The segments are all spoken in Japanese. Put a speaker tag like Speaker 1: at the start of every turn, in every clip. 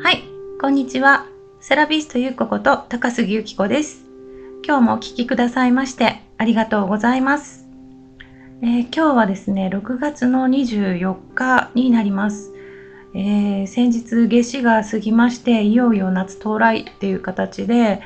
Speaker 1: はい、こんにちは。セラピストゆうここと高杉ゆき子です。今日もお聞きくださいましてありがとうございます。えー今日はですね、6月の24日になります。えー先日夏至が過ぎまして、いよいよ夏到来っていう形で、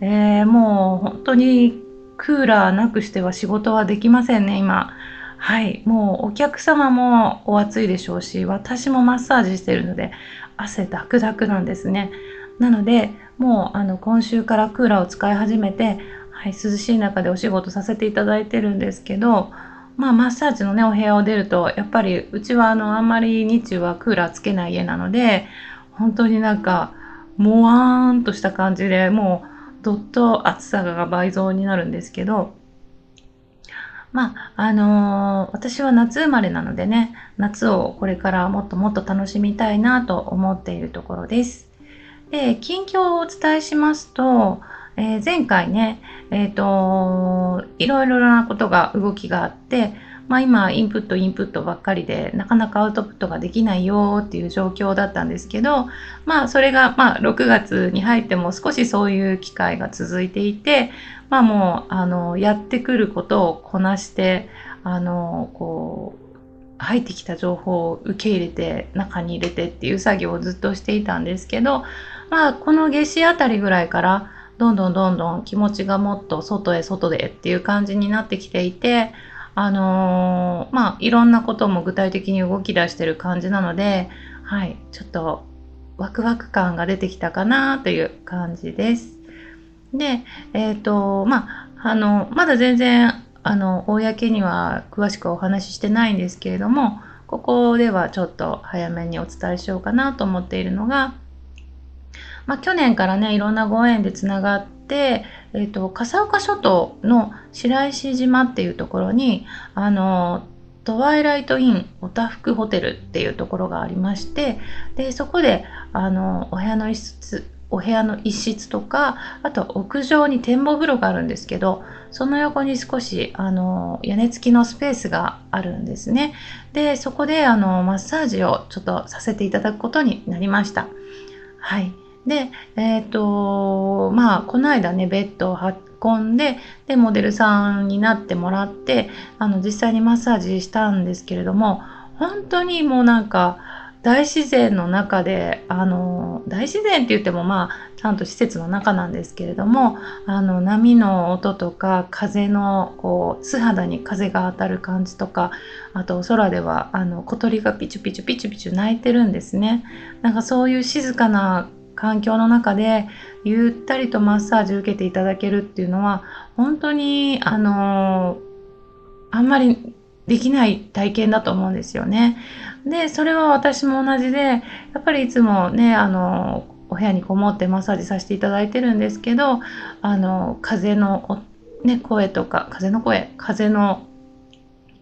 Speaker 1: えーもう本当にクーラーなくしては仕事はできませんね、今。はい、もうお客様もお暑いでしょうし、私もマッサージしてるので、汗ダクダクなんですね。なので、もうあの今週からクーラーを使い始めて、はい、涼しい中でお仕事させていただいてるんですけど、まあマッサージのね、お部屋を出ると、やっぱりうちはあのあんまり日中はクーラーつけない家なので、本当になんか、もわーんとした感じでもうどっと暑さが倍増になるんですけど、まあ、あのー私は夏生まれなのでね、夏をこれからもっともっと楽しみたいなと思っているところです。で、近況をお伝えしますと、えー前回ね、えっ、と、いろいろなことが動きがあって、まあ今、インプット、インプットばっかりで、なかなかアウトプットができないよっていう状況だったんですけど、まあそれが、まあ6月に入っても少しそういう機会が続いていて、まあもう、あの、やってくることをこなして、あの、こう、入ってきた情報を受け入れて、中に入れてっていう作業をずっとしていたんですけど、まあこの夏至あたりぐらいから、どんどんどんどん気持ちがもっと外へ外でっていう感じになってきていて、あのーまあいろんなことも具体的に動き出してる感じなので、はい、ちょっとワクワク感が出てきたかなという感じです。で、えっ、と、まあ、あの、まだ全然、あの、公には詳しくお話ししてないんですけれども、ここではちょっと早めにお伝えしようかなと思っているのが、まあ、去年からね、いろんなご縁でつながって、えっ、と、笠岡諸島の白石島っていうところに、あの、トワイライトインおたふくホテルっていうところがありまして、で、そこで、あの、お部屋の一室、お部屋の一室とか、あと屋上に展望風呂があるんですけど、その横に少し、あの、屋根付きのスペースがあるんですね。で、そこで、あの、マッサージをちょっとさせていただくことになりました。はい。で、えっ、と、まあ、この間ね、ベッドを運んで、で、モデルさんになってもらって、あの、実際にマッサージしたんですけれども、本当にもうなんか、大自然の中で、あの、大自然って言ってもまあ、ちゃんと施設の中なんですけれども、あの、波の音とか、風の、こう、素肌に風が当たる感じとか、あと、空では、あの、小鳥がピチュピチュピチュピチュ鳴いてるんですね。なんかそういう静かな環境の中で、ゆったりとマッサージを受けていただけるっていうのは、本当に、あの、あんまりできない体験だと思うんですよね。で、それは私も同じで、やっぱりいつもね、あの、お部屋にこもってマッサージさせていただいてるんですけど、あの、風の、ね、声とか、風の声、風の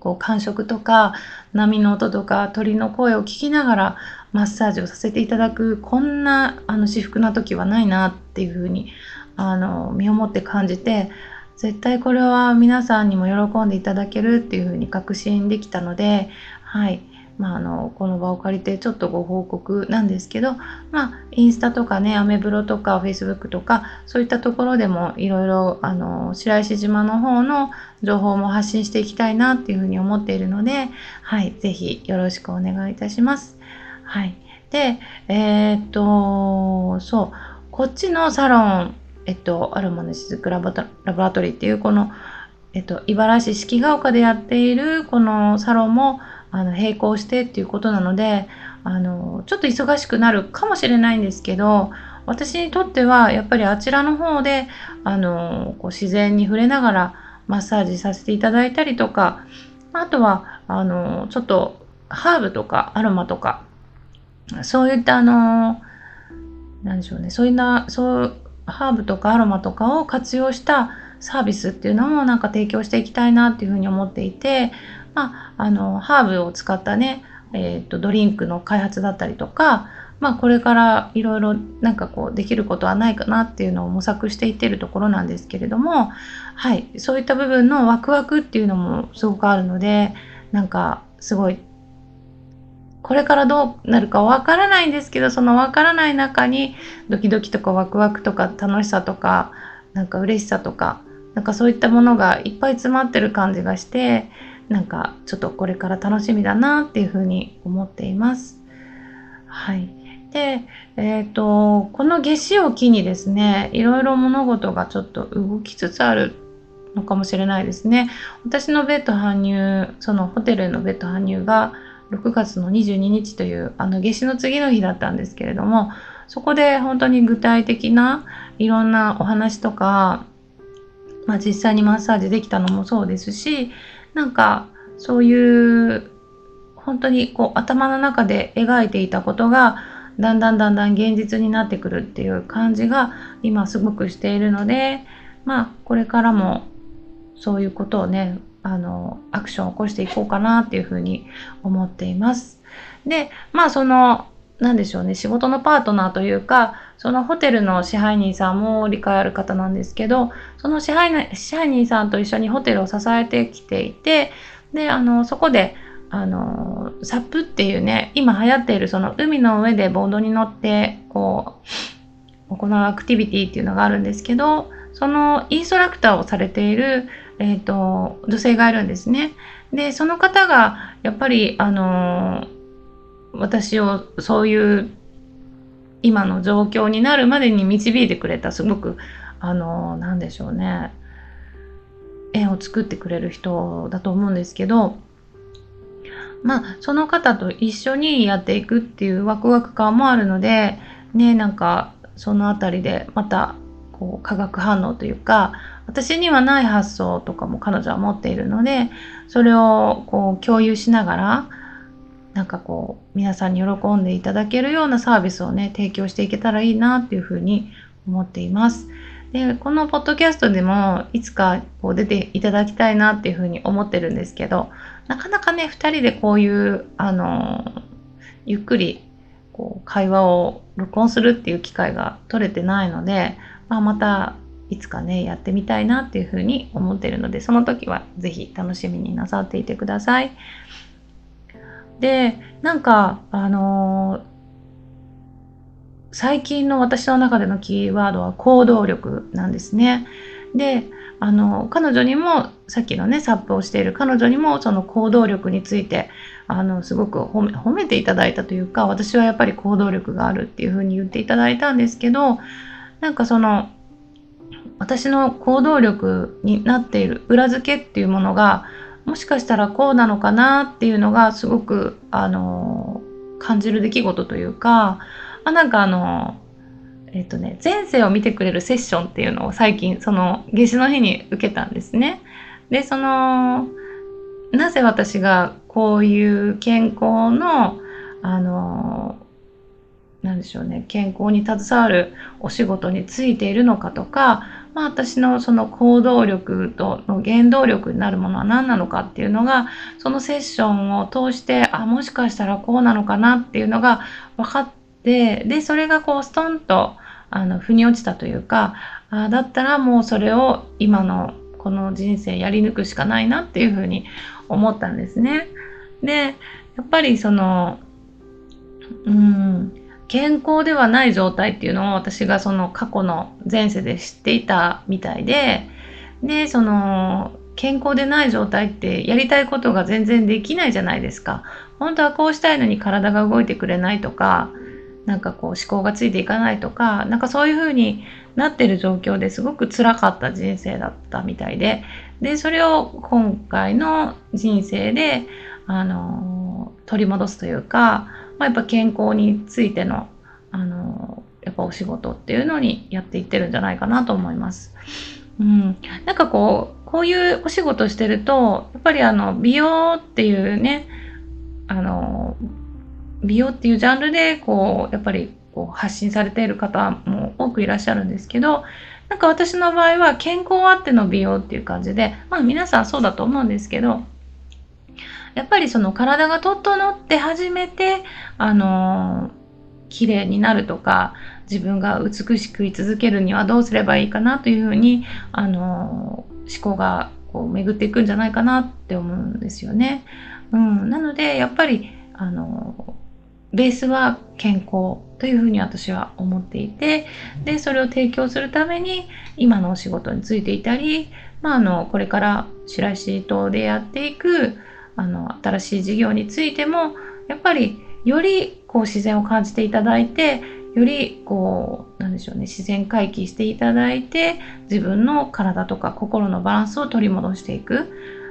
Speaker 1: こう感触とか、波の音とか、鳥の声を聞きながらマッサージをさせていただく、こんなあの至福な時はないなっていうふうに、あの、身をもって感じて、絶対これは皆さんにも喜んでいただけるっていうふうに確信できたので、はい。まあ、あの、この場を借りてちょっとご報告なんですけど、まあ、インスタとかね、アメブロとか、フェイスブックとか、そういったところでもいろいろ、あの、白石島の方の情報も発信していきたいなっていうふうに思っているので、はい。ぜひよろしくお願いいたします。はい。で、えーっと、そう、こっちのサロン、えっと、アロマの雫ラボラボラトリーっていう、この、えっと、茨城市木ヶ丘でやっているこのサロンも、あの、並行してっていうことなので、あの、ちょっと忙しくなるかもしれないんですけど、私にとっては、やっぱりあちらの方で、あの、こう自然に触れながらマッサージさせていただいたりとか、あとは、あの、ちょっと、ハーブとかアロマとか、そういったあの、なんでしょうね、そういうな、そう、ハーブとかアロマとかを活用したサービスっていうのもなんか提供していきたいなっていうふうに思っていて、まあ、あの、ハーブを使ったね、えっ、と、ドリンクの開発だったりとか、まあ、これからいろいろなんかこうできることはないかなっていうのを模索していってるところなんですけれども、はい、そういった部分のワクワクっていうのもすごくあるので、なんかすごい、これからどうなるかわからないんですけど、そのわからない中にドキドキとかワクワクとか楽しさとか、なんか嬉しさとか、なんかそういったものがいっぱい詰まってる感じがして、なんかちょっとこれから楽しみだなっていうふうに思っています。はい。で、えっ、ー、と、この夏至を機にですね、いろいろ物事がちょっと動きつつあるのかもしれないですね。私のベッド搬入、そのホテルのベッド搬入が6月の22日というあの夏至の次の日だったんですけれども、そこで本当に具体的ないろんなお話とか、まあ実際にマッサージできたのもそうですし、なんかそういう本当にこう頭の中で描いていたことがだんだんだんだん現実になってくるっていう感じが今すごくしているのでまあこれからもそういうことをねあのアクションを起こしていこうかなっていうふうに思っています。でまあその何でしょうね仕事のパートナーというかそのホテルの支配人さんも理解ある方なんですけどその支配支配人さんと一緒にホテルを支えてきていてであのそこであのサップっていうね今流行っているその海の上でボードに乗ってこう行うアクティビティっていうのがあるんですけどそのインストラクターをされている、えーと、女性がいるんですね。でその方がやっぱりあの私をそういう今の状況になるまでに導いてくれたすごくあの何でしょうね。縁を作ってくれる人だと思うんですけどまあその方と一緒にやっていくっていうワクワク感もあるのでねなんかその辺りでまたこう化学反応というか私にはない発想とかも彼女は持っているのでそれをこう共有しながらなんかこう皆さんに喜んでいただけるようなサービスをね提供していけたらいいなっていうふうに思っています。でこのポッドキャストでもいつかこう出ていただきたいなっていうふうに思ってるんですけどなかなかね2人でこういうあのゆっくりこう会話を録音するっていう機会が取れてないので、まあ、またいつかねやってみたいなっていうふうに思ってるのでその時は是非楽しみになさっていてください。でなんかあのー、最近の私の中でのキーワードは行動力なんですね。であの彼女にもさっきのねサップをしている彼女にもその行動力についてあのすごく褒め褒めていただいたというか私はやっぱり行動力があるっていうふうに言っていただいたんですけどなんかその私の行動力になっている裏付けっていうものがもしかしたらこうなのかなっていうのがすごくあの感じる出来事というかあなんかあのえっ、とね前世を見てくれるセッションっていうのを最近その夏至の日に受けたんですね。でそのなぜ私がこういう健康のあのなんでしょうね健康に携わるお仕事についているのかとかまあ、私のその行動力との原動力になるものは何なのかっていうのがそのセッションを通してあもしかしたらこうなのかなっていうのが分かってでそれがこうストンとあの腑に落ちたというかあだったらもうそれを今のこの人生やり抜くしかないなっていうふうに思ったんですね。でやっぱりそのうん健康ではない状態っていうのを私がその過去の前世で知っていたみたいで、で、その健康でない状態ってやりたいことが全然できないじゃないですか。本当はこうしたいのに体が動いてくれないとか、なんかこう思考がついていかないとか、なんかそういう風になってる状況ですごく辛かった人生だったみたいで、で、それを今回の人生で、あの、取り戻すというか、まあ、やっぱ健康についてのあのやっぱお仕事っていうのにやっていってるんじゃないかなと思います。うん、なんかこうこういうお仕事してるとやっぱりあの美容っていうねあの美容っていうジャンルでこうやっぱりこう発信されている方も多くいらっしゃるんですけどなんか私の場合は健康あっての美容っていう感じでまあ皆さんそうだと思うんですけどやっぱりその体が整って初めて、あのー、綺麗になるとか、自分が美しく居続けるにはどうすればいいかなというふうに、あのー、思考がこう巡っていくんじゃないかなって思うんですよね。うん、なので、やっぱり、あのベースは健康というふうに私は思っていてでそれを提供するために今のお仕事についていたり、まあ、あのこれから白石島でやっていくあの新しい事業についてもやっぱりよりこう自然を感じていただいてよりこうなんでしょうね自然回帰していただいて自分の体とか心のバランスを取り戻していく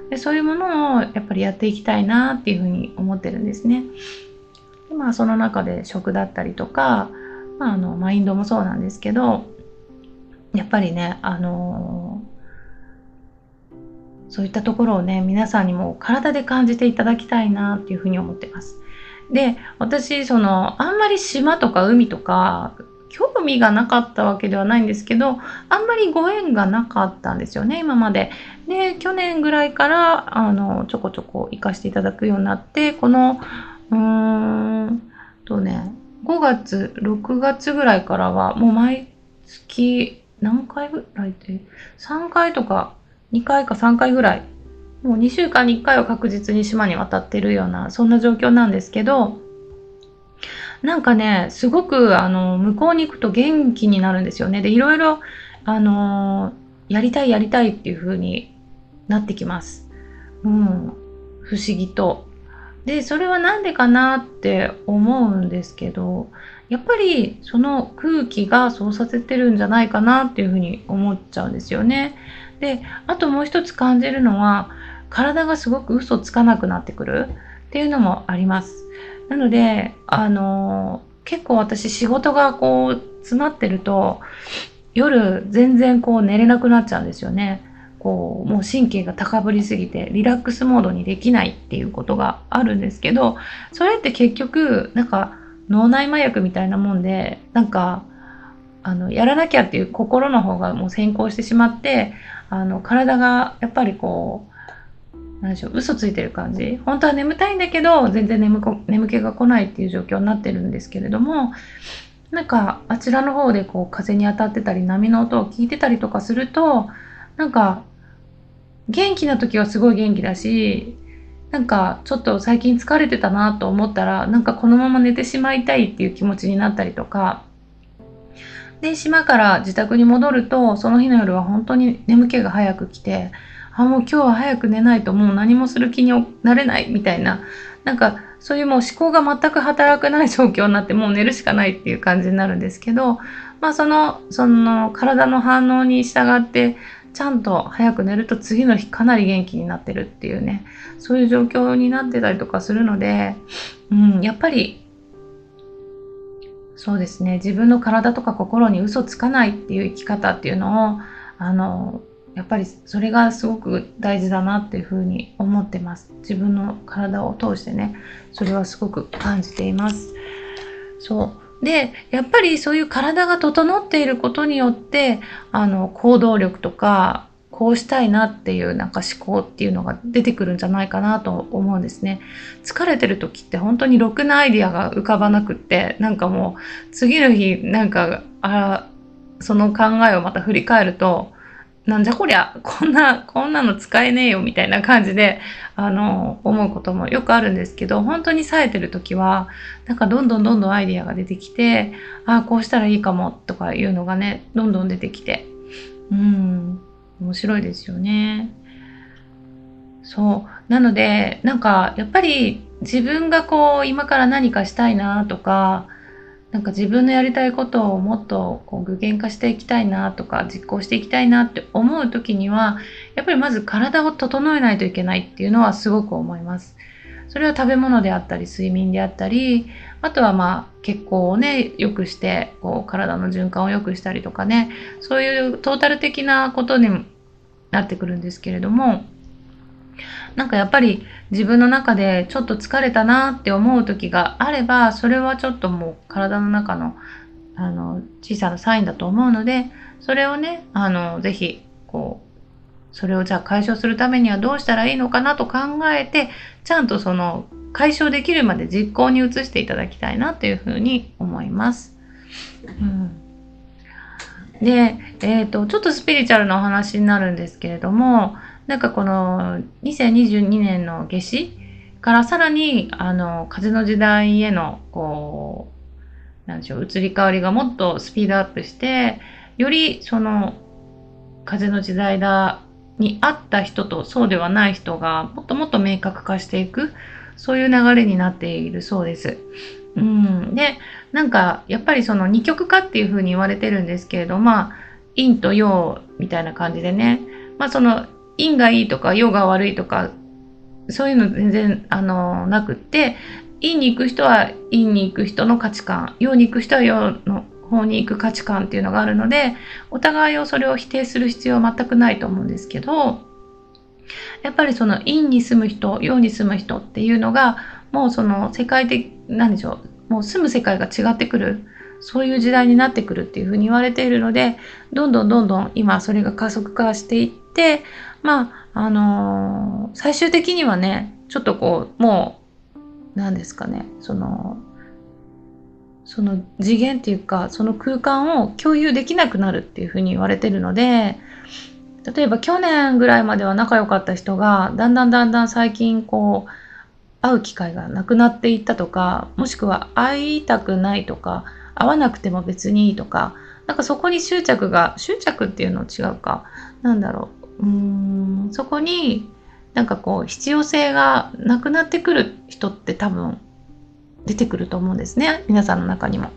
Speaker 1: でそういうものをやっぱりやっていきたいなっていうふうに思ってるんですね。でまあその中で食だったりとか、まあ、あのマインドもそうなんですけどやっぱりねあのそういったところをね皆さんにも体で感じていただきたいなっていうふうに思ってます。で私そのあんまり島とか海とか興味がなかったわけではないんですけどあんまりご縁がなかったんですよね今まで。で去年ぐらいからあのちょこちょこ行かせていただくようになってこのうーんとね5月6月ぐらいからはもう毎月何回ぐらいで3回とか2回か3回ぐらい。もう2週間に1回は確実に島に渡ってるようなそんな状況なんですけどなんかねすごくあの向こうに行くと元気になるんですよね。でいろいろあのやりたいやりたいっていう風になってきます。うん不思議と。でそれは何でかなって思うんですけどやっぱりその空気がそうさせてるんじゃないかなっていうふうに思っちゃうんですよね。であともう一つ感じるのは体がすごく嘘つかなくなってくるっていうのもあります。なのであの結構私仕事がこう詰まってると夜全然こう寝れなくなっちゃうんですよね。こうもう神経が高ぶりすぎてリラックスモードにできないっていうことがあるんですけどそれって結局なんか脳内麻薬みたいなもんでなんかあのやらなきゃっていう心の方がもう先行してしまってあの体がやっぱりこう何でしょう嘘ついてる感じ。本当は眠たいんだけど全然眠こ眠気が来ないっていう状況になってるんですけれどもなんかあちらの方でこう風に当たってたり波の音を聞いてたりとかするとなんか元気な時はすごい元気だし、なんかちょっと最近疲れてたなと思ったら、なんかこのまま寝てしまいたいっていう気持ちになったりとか、で、島から自宅に戻ると、その日の夜は本当に眠気が早く来て、あ、もう今日は早く寝ないともう何もする気になれないみたいな、なんかそういうもう思考が全く働かない状況になってもう寝るしかないっていう感じになるんですけど、まあその、その体の反応に従ってちゃんと早く寝ると次の日かなり元気になってるっていうね、そういう状況になってたりとかするので、うん、やっぱり、そうですね、自分の体とか心に嘘つかないっていう生き方っていうのを、あの、やっぱりそれがすごく大事だなっていうふうに思ってます。自分の体を通してね、それはすごく感じています。そう。で、やっぱりそういう体が整っていることによって、あの、行動力とか、こうしたいなっていうなんか思考っていうのが出てくるんじゃないかなと思うんですね。疲れてる時って本当にろくなアイディアが浮かばなくって、なんかもう次の日なんか、あその考えをまた振り返ると、なんじゃこりゃ、こんな、こんなの使えねえよみたいな感じで、あの、思うこともよくあるんですけど、本当に冴えてる時は、なんかどんどんどんどんアイディアが出てきて、ああ、こうしたらいいかもとかいうのがね、どんどん出てきて、うん、面白いですよね。そう。なので、なんか、やっぱり自分がこう、今から何かしたいなとか、なんか自分のやりたいことをもっとこう具現化していきたいなとか実行していきたいなって思う時にはやっぱりまず体を整えないといけないっていうのはすごく思います。それは食べ物であったり睡眠であったりあとはまあ血行をね良くしてこう体の循環を良くしたりとかねそういうトータル的なことになってくるんですけれどもなんかやっぱり自分の中でちょっと疲れたなって思う時があればそれはちょっともう体の中のあの小さなサインだと思うのでそれをねあのぜひこうそれをじゃあ解消するためにはどうしたらいいのかなと考えてちゃんとその解消できるまで実行に移していただきたいなというふうに思います。うんで、えっ、ー、と、ちょっとスピリチュアルなお話になるんですけれども、なんかこの2022年の夏至からさらに、あの、風の時代への、こう、なんでしょう、移り変わりがもっとスピードアップして、よりその、風の時代だ、に合った人とそうではない人がもっともっと明確化していく、そういう流れになっているそうです。うん。で、なんか、やっぱりその二極化っていうふうに言われてるんですけれど、まあ、陰と陽みたいな感じでね、まあその陰がいいとか陽が悪いとか、そういうの全然、あの、なくって、陰に行く人は陰に行く人の価値観、陽に行く人は陽の方に行く価値観っていうのがあるので、お互いをそれを否定する必要は全くないと思うんですけど、やっぱりその陰に住む人、陽に住む人っていうのが、もうその世界的、なんでしょう、もう住む世界が違ってくる。そういう時代になってくるっていうふうに言われているので、どんどんどんどん今それが加速化していって、まあ、あのー、最終的にはね、ちょっとこう、もう、何ですかね、その、その次元っていうか、その空間を共有できなくなるっていうふうに言われてるので、例えば去年ぐらいまでは仲良かった人が、だんだんだんだん最近こう、会う機会がなくなっていったとか、もしくは会いたくないとか、会わなくても別にいいとか、なんかそこに執着が、執着っていうの違うか、なんだろう。うん、そこになんかこう必要性がなくなってくる人って多分出てくると思うんですね。皆さんの中にも。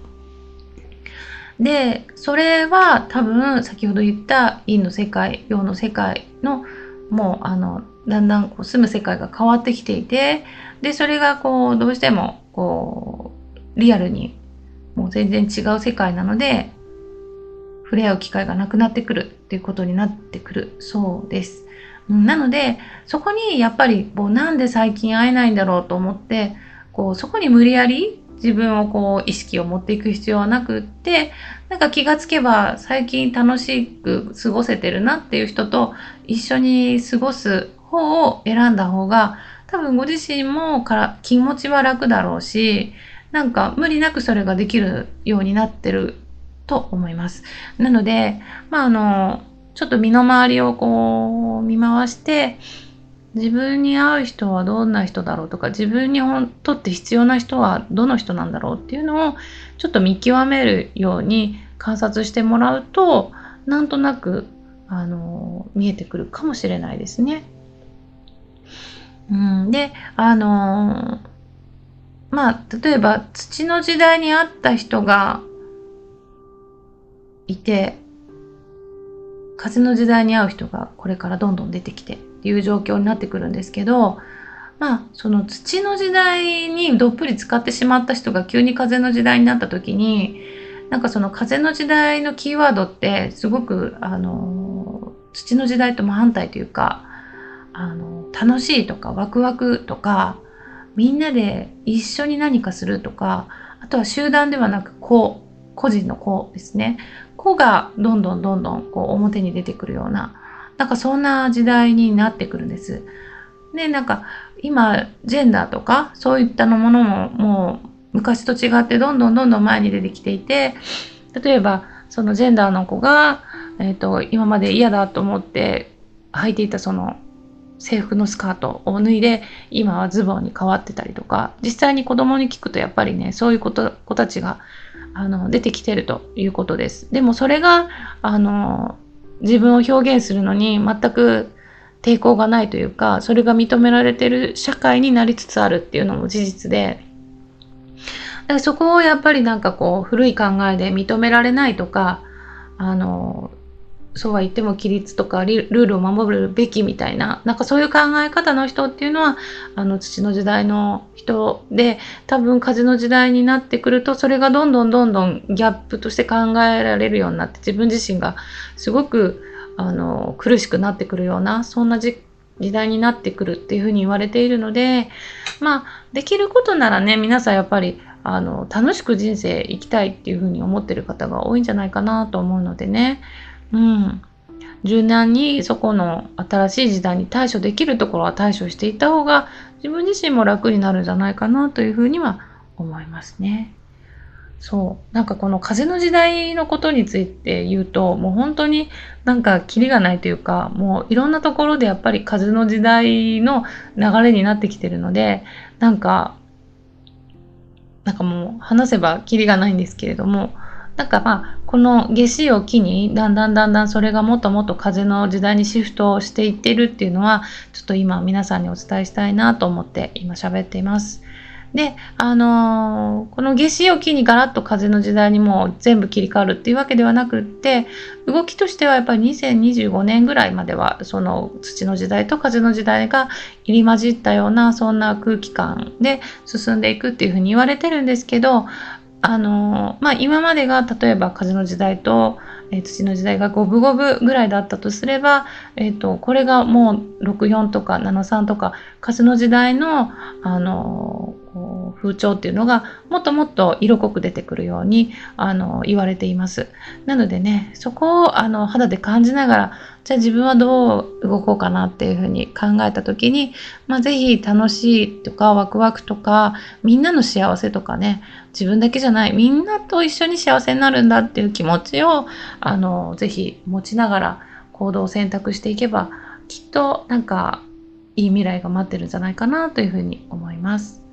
Speaker 1: で、それは多分先ほど言った陰の世界、陽の世界のもうあのだんだんこう住む世界が変わってきていて、で、それがこうどうしてもこうリアルにもう全然違う世界なので、触れ合う機会がなくなってくるっていうことになってくるそうです。なので、そこにやっぱりもうなんで最近会えないんだろうと思って、こうそこに無理やり自分をこう意識を持っていく必要はなくって、なんか気がつけば最近楽しく過ごせてるなっていう人と一緒に過ごす方を選んだ方が多分ご自身もから気持ちは楽だろうし、なんか無理なくそれができるようになってると思います。なので、まああの、ちょっと身の回りをこう見回して、自分に合う人はどんな人だろうとか、自分にとって必要な人はどの人なんだろうっていうのをちょっと見極めるように観察してもらうと、なんとなく、あの、見えてくるかもしれないですね。うん、で、あのまあ、例えば土の時代にあった人がいて、風の時代に合う人がこれからどんどん出てきてっていう状況になってくるんですけど、まあ、その土の時代にどっぷり使ってしまった人が急に風の時代になった時に、なんかその風の時代のキーワードってすごく、あの、土の時代と真反対というか、あの、楽しいとかワクワクとか、みんなで一緒に何かするとか、あとは集団ではなく個、個人の個ですね。個がどんどんどんどんこう表に出てくるような、なんかそんな時代になってくるんです。で、なんか今、ジェンダーとかそういったのものももう昔と違ってどんどんどんどん前に出てきていて、例えばそのジェンダーの子が、えっ、ー、と、今まで嫌だと思って履いていたその制服のスカートを脱いで今はズボンに変わってたりとか実際に子供に聞くとやっぱりねそういう子子たちがあの出てきてるということです。でもそれがあの自分を表現するのに全く抵抗がないというかそれが認められてる社会になりつつあるっていうのも事実で。だからそこをやっぱりなんかこう古い考えで認められないとかあのそうは言っても規律とかルールを守るべきみたいな、なんかそういう考え方の人っていうのは、あの土の時代の人で、多分風の時代になってくると、それがどんどんどんどんギャップとして考えられるようになって、自分自身がすごくあの苦しくなってくるような、そんな時代になってくるっていうふうに言われているので、まあ、できることならね、皆さんやっぱりあの楽しく人生生きたいっていうふうに思ってる方が多いんじゃないかなと思うのでね、うん。柔軟にそこの新しい時代に対処できるところは対処していった方が自分自身も楽になるんじゃないかなというふうには思いますね。そう。なんかこの風の時代のことについて言うと、もう本当になんかキリがないというか、もういろんなところでやっぱり風の時代の流れになってきてるので、なんか、なんかもう話せばキリがないんですけれども、なんかまあ、この夏至を機に、だんだんだんだんそれがもっともっと風の時代にシフトしていってるっていうのは、ちょっと今皆さんにお伝えしたいなと思って今喋っています。で、あのー、この夏至を機にガラッと風の時代にもう全部切り替わるっていうわけではなくって、動きとしてはやっぱり2025年ぐらいまでは、その土の時代と風の時代が入り混じったような、そんな空気感で進んでいくっていうふうに言われてるんですけど、あのまあ、今までが例えば風の時代と、えー、土の時代が五分五分ぐらいだったとすれば、えーと、これがもう64とか73とか風の時代の、あの風潮っていうのがもっともっと色濃く出てくるようにあの言われています。なのでねそこをあの肌で感じながらじゃあ自分はどう動こうかなっていうふうに考えた時に、まあ、ぜひ楽しいとかワクワクとかみんなの幸せとかね自分だけじゃないみんなと一緒に幸せになるんだっていう気持ちをあのぜひ持ちながら行動を選択していけばきっとなんかいい未来が待ってるんじゃないかなというふうに思います。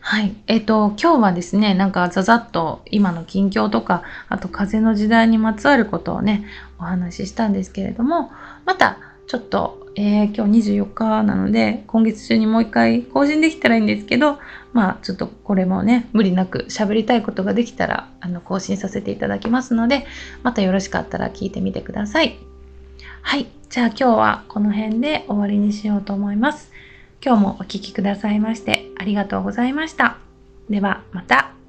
Speaker 1: はい。えっ、ー、と、今日はですね、なんかざざっと今の近況とか、あと風の時代にまつわることをね、お話ししたんですけれども、またちょっと、えー、今日24日なので、今月中にもう一回更新できたらいいんですけど、まあちょっとこれもね、無理なく喋りたいことができたら、あの、更新させていただきますので、またよろしかったら聞いてみてください。はい。じゃあ今日はこの辺で終わりにしようと思います。今日もお聴きくださいましてありがとうございました。ではまた。